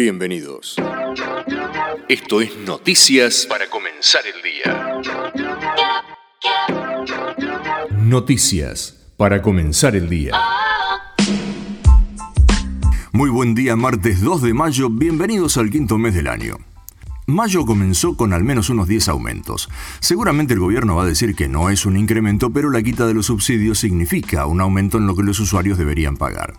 Bienvenidos. Esto es Noticias para comenzar el día. Noticias para comenzar el día. Muy buen día, martes 2 de mayo. Bienvenidos al quinto mes del año. Mayo comenzó con al menos unos 10 aumentos. Seguramente el gobierno va a decir que no es un incremento, pero la quita de los subsidios significa un aumento en lo que los usuarios deberían pagar.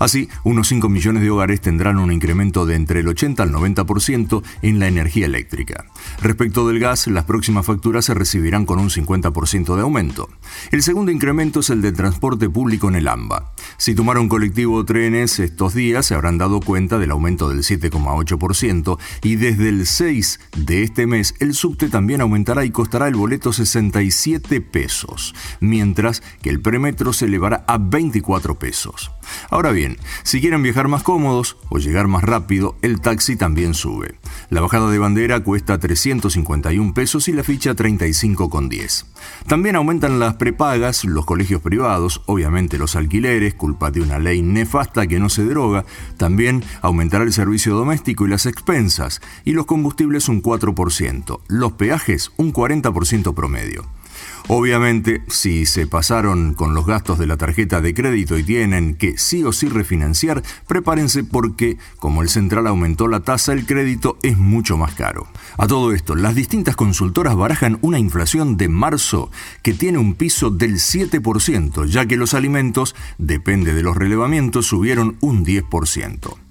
Así, unos 5 millones de hogares tendrán un incremento de entre el 80 al 90% en la energía eléctrica. Respecto del gas, las próximas facturas se recibirán con un 50% de aumento. El segundo incremento es el de transporte público en el AMBA. Si tomaron colectivo o trenes estos días, se habrán dado cuenta del aumento del 7,8% y desde el 6 de este mes el subte también aumentará y costará el boleto 67 pesos, mientras que el premetro se elevará a 24 pesos. Ahora bien, si quieren viajar más cómodos o llegar más rápido, el taxi también sube. La bajada de bandera cuesta 351 pesos y la ficha 35,10. También aumentan las prepagas, los colegios privados, obviamente los alquileres, culpa de una ley nefasta que no se deroga. También aumentará el servicio doméstico y las expensas, y los combustibles un 4%, los peajes un 40% promedio. Obviamente, si se pasaron con los gastos de la tarjeta de crédito y tienen que sí o sí refinanciar, prepárense porque, como el central aumentó la tasa, el crédito es mucho más caro. A todo esto, las distintas consultoras barajan una inflación de marzo que tiene un piso del 7%, ya que los alimentos, depende de los relevamientos, subieron un 10%.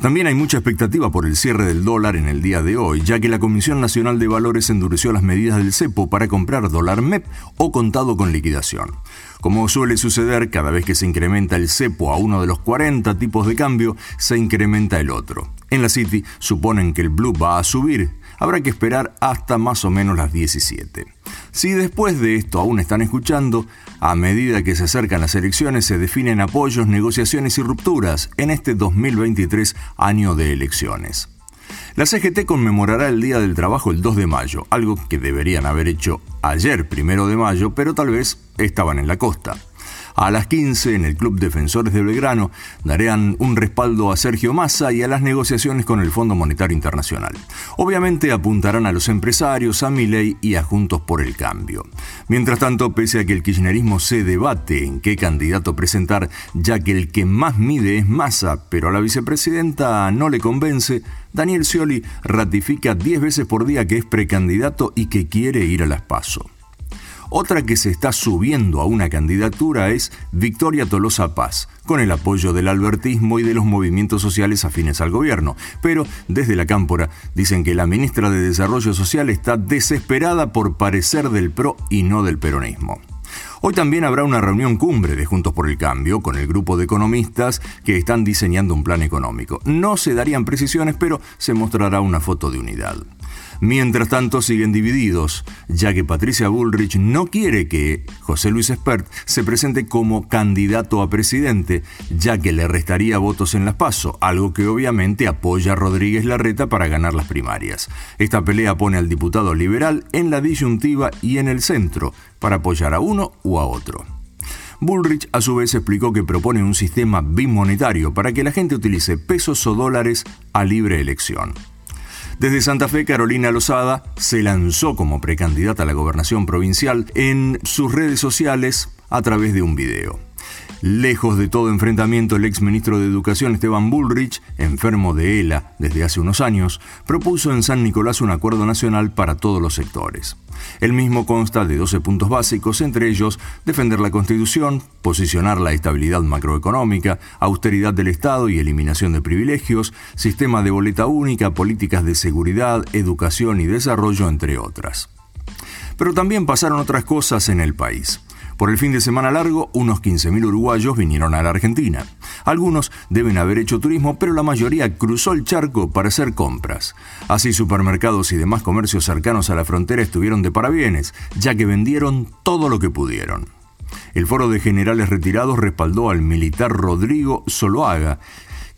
También hay mucha expectativa por el cierre del dólar en el día de hoy, ya que la Comisión Nacional de Valores endureció las medidas del cepo para comprar dólar MEP o contado con liquidación. Como suele suceder, cada vez que se incrementa el cepo a uno de los 40 tipos de cambio, se incrementa el otro. En la City suponen que el Blue va a subir, habrá que esperar hasta más o menos las 17. Si después de esto aún están escuchando, a medida que se acercan las elecciones se definen apoyos, negociaciones y rupturas en este 2023 año de elecciones. La CGT conmemorará el Día del Trabajo el 2 de mayo, algo que deberían haber hecho ayer, primero de mayo, pero tal vez estaban en la costa. A las 15, en el Club Defensores de Belgrano, darán un respaldo a Sergio Massa y a las negociaciones con el Fondo Monetario Internacional. Obviamente apuntarán a los empresarios, a Milei y a Juntos por el Cambio. Mientras tanto, pese a que el kirchnerismo se debate en qué candidato presentar, ya que el que más mide es Massa, pero a la vicepresidenta no le convence, Daniel Scioli ratifica 10 veces por día que es precandidato y que quiere ir a las PASO. Otra que se está subiendo a una candidatura es Victoria Tolosa Paz, con el apoyo del albertismo y de los movimientos sociales afines al gobierno. Pero desde la cámpora dicen que la ministra de Desarrollo Social está desesperada por parecer del PRO y no del peronismo. Hoy también habrá una reunión cumbre de Juntos por el Cambio con el grupo de economistas que están diseñando un plan económico. No se darían precisiones, pero se mostrará una foto de unidad. Mientras tanto, siguen divididos, ya que Patricia Bullrich no quiere que José Luis Espert se presente como candidato a presidente, ya que le restaría votos en las PASO, algo que obviamente apoya a Rodríguez Larreta para ganar las primarias. Esta pelea pone al diputado liberal en la disyuntiva y en el centro, para apoyar a uno u a otro. Bullrich a su vez explicó que propone un sistema bimonetario para que la gente utilice pesos o dólares a libre elección. Desde Santa Fe, Carolina Lozada se lanzó como precandidata a la gobernación provincial en sus redes sociales a través de un video. Lejos de todo enfrentamiento, el ex ministro de Educación Esteban Bullrich, enfermo de ELA desde hace unos años, propuso en San Nicolás un acuerdo nacional para todos los sectores. El mismo consta de 12 puntos básicos, entre ellos defender la Constitución, posicionar la estabilidad macroeconómica, austeridad del Estado y eliminación de privilegios, sistema de boleta única, políticas de seguridad, educación y desarrollo, entre otras. Pero también pasaron otras cosas en el país. Por el fin de semana largo, unos 15.000 uruguayos vinieron a la Argentina. Algunos deben haber hecho turismo, pero la mayoría cruzó el charco para hacer compras. Así supermercados y demás comercios cercanos a la frontera estuvieron de parabienes, ya que vendieron todo lo que pudieron. El Foro de Generales Retirados respaldó al militar Rodrigo Soloaga,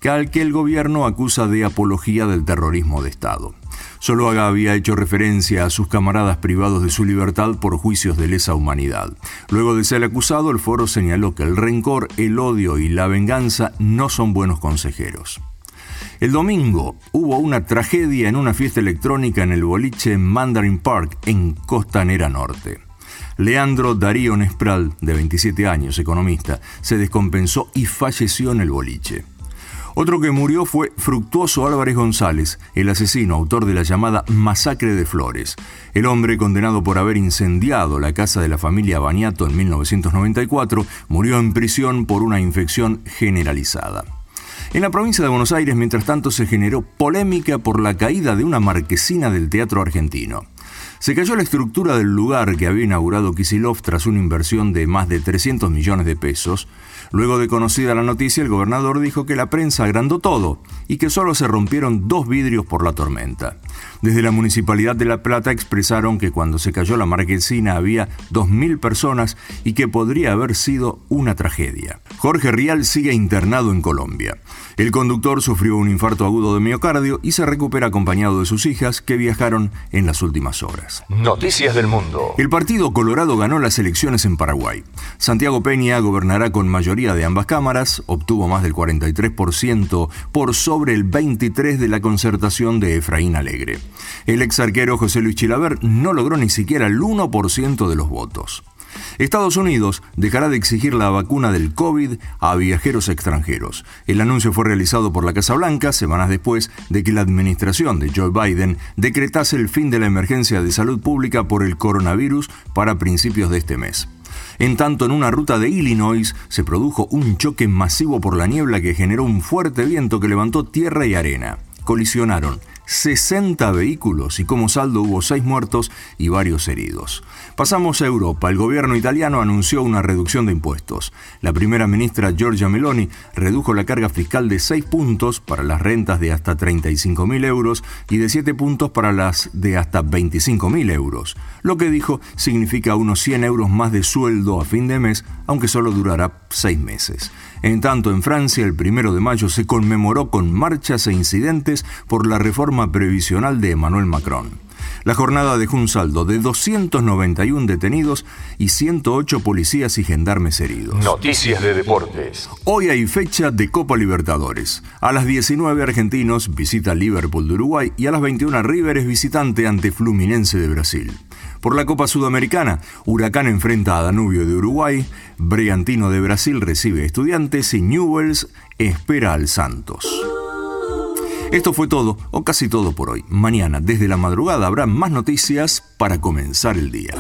que al que el gobierno acusa de apología del terrorismo de Estado. Soloaga había hecho referencia a sus camaradas privados de su libertad por juicios de lesa humanidad. Luego de ser acusado, el foro señaló que el rencor, el odio y la venganza no son buenos consejeros. El domingo hubo una tragedia en una fiesta electrónica en el boliche Mandarin Park, en Costanera Norte. Leandro Darío Nespral, de 27 años, economista, se descompensó y falleció en el boliche. Otro que murió fue Fructuoso Álvarez González, el asesino autor de la llamada Masacre de Flores. El hombre condenado por haber incendiado la casa de la familia Baniato en 1994 murió en prisión por una infección generalizada. En la provincia de Buenos Aires, mientras tanto, se generó polémica por la caída de una marquesina del teatro argentino. Se cayó la estructura del lugar que había inaugurado Kisilov tras una inversión de más de 300 millones de pesos. Luego de conocida la noticia, el gobernador dijo que la prensa agrandó todo y que solo se rompieron dos vidrios por la tormenta. Desde la Municipalidad de La Plata expresaron que cuando se cayó la marquesina había 2.000 personas y que podría haber sido una tragedia. Jorge Rial sigue internado en Colombia. El conductor sufrió un infarto agudo de miocardio y se recupera acompañado de sus hijas que viajaron en las últimas horas. Noticias del Mundo. El Partido Colorado ganó las elecciones en Paraguay. Santiago Peña gobernará con mayoría de ambas cámaras, obtuvo más del 43% por sobre el 23% de la concertación de Efraín Alegre. El ex arquero José Luis Chilaver no logró ni siquiera el 1% de los votos. Estados Unidos dejará de exigir la vacuna del COVID a viajeros extranjeros. El anuncio fue realizado por la Casa Blanca semanas después de que la administración de Joe Biden decretase el fin de la emergencia de salud pública por el coronavirus para principios de este mes. En tanto, en una ruta de Illinois se produjo un choque masivo por la niebla que generó un fuerte viento que levantó tierra y arena. Colisionaron 60 vehículos y como saldo hubo 6 muertos y varios heridos. Pasamos a Europa. El gobierno italiano anunció una reducción de impuestos. La primera ministra Giorgia Meloni redujo la carga fiscal de 6 puntos para las rentas de hasta 35.000 euros y de 7 puntos para las de hasta 25.000 euros. Lo que dijo significa unos 100 euros más de sueldo a fin de mes, aunque solo durará 6 meses. En tanto, en Francia, el primero de mayo se conmemoró con marchas e incidentes por la reforma previsional de Emmanuel Macron. La jornada dejó un saldo de 291 detenidos y 108 policías y gendarmes heridos. Noticias de deportes. Hoy hay fecha de Copa Libertadores. A las 19 argentinos visita Liverpool de Uruguay y a las 21 River es visitante ante Fluminense de Brasil. Por la Copa Sudamericana, Huracán enfrenta a Danubio de Uruguay, Brigantino de Brasil recibe Estudiantes y Newells espera al Santos. Esto fue todo, o casi todo por hoy. Mañana, desde la madrugada, habrá más noticias para comenzar el día.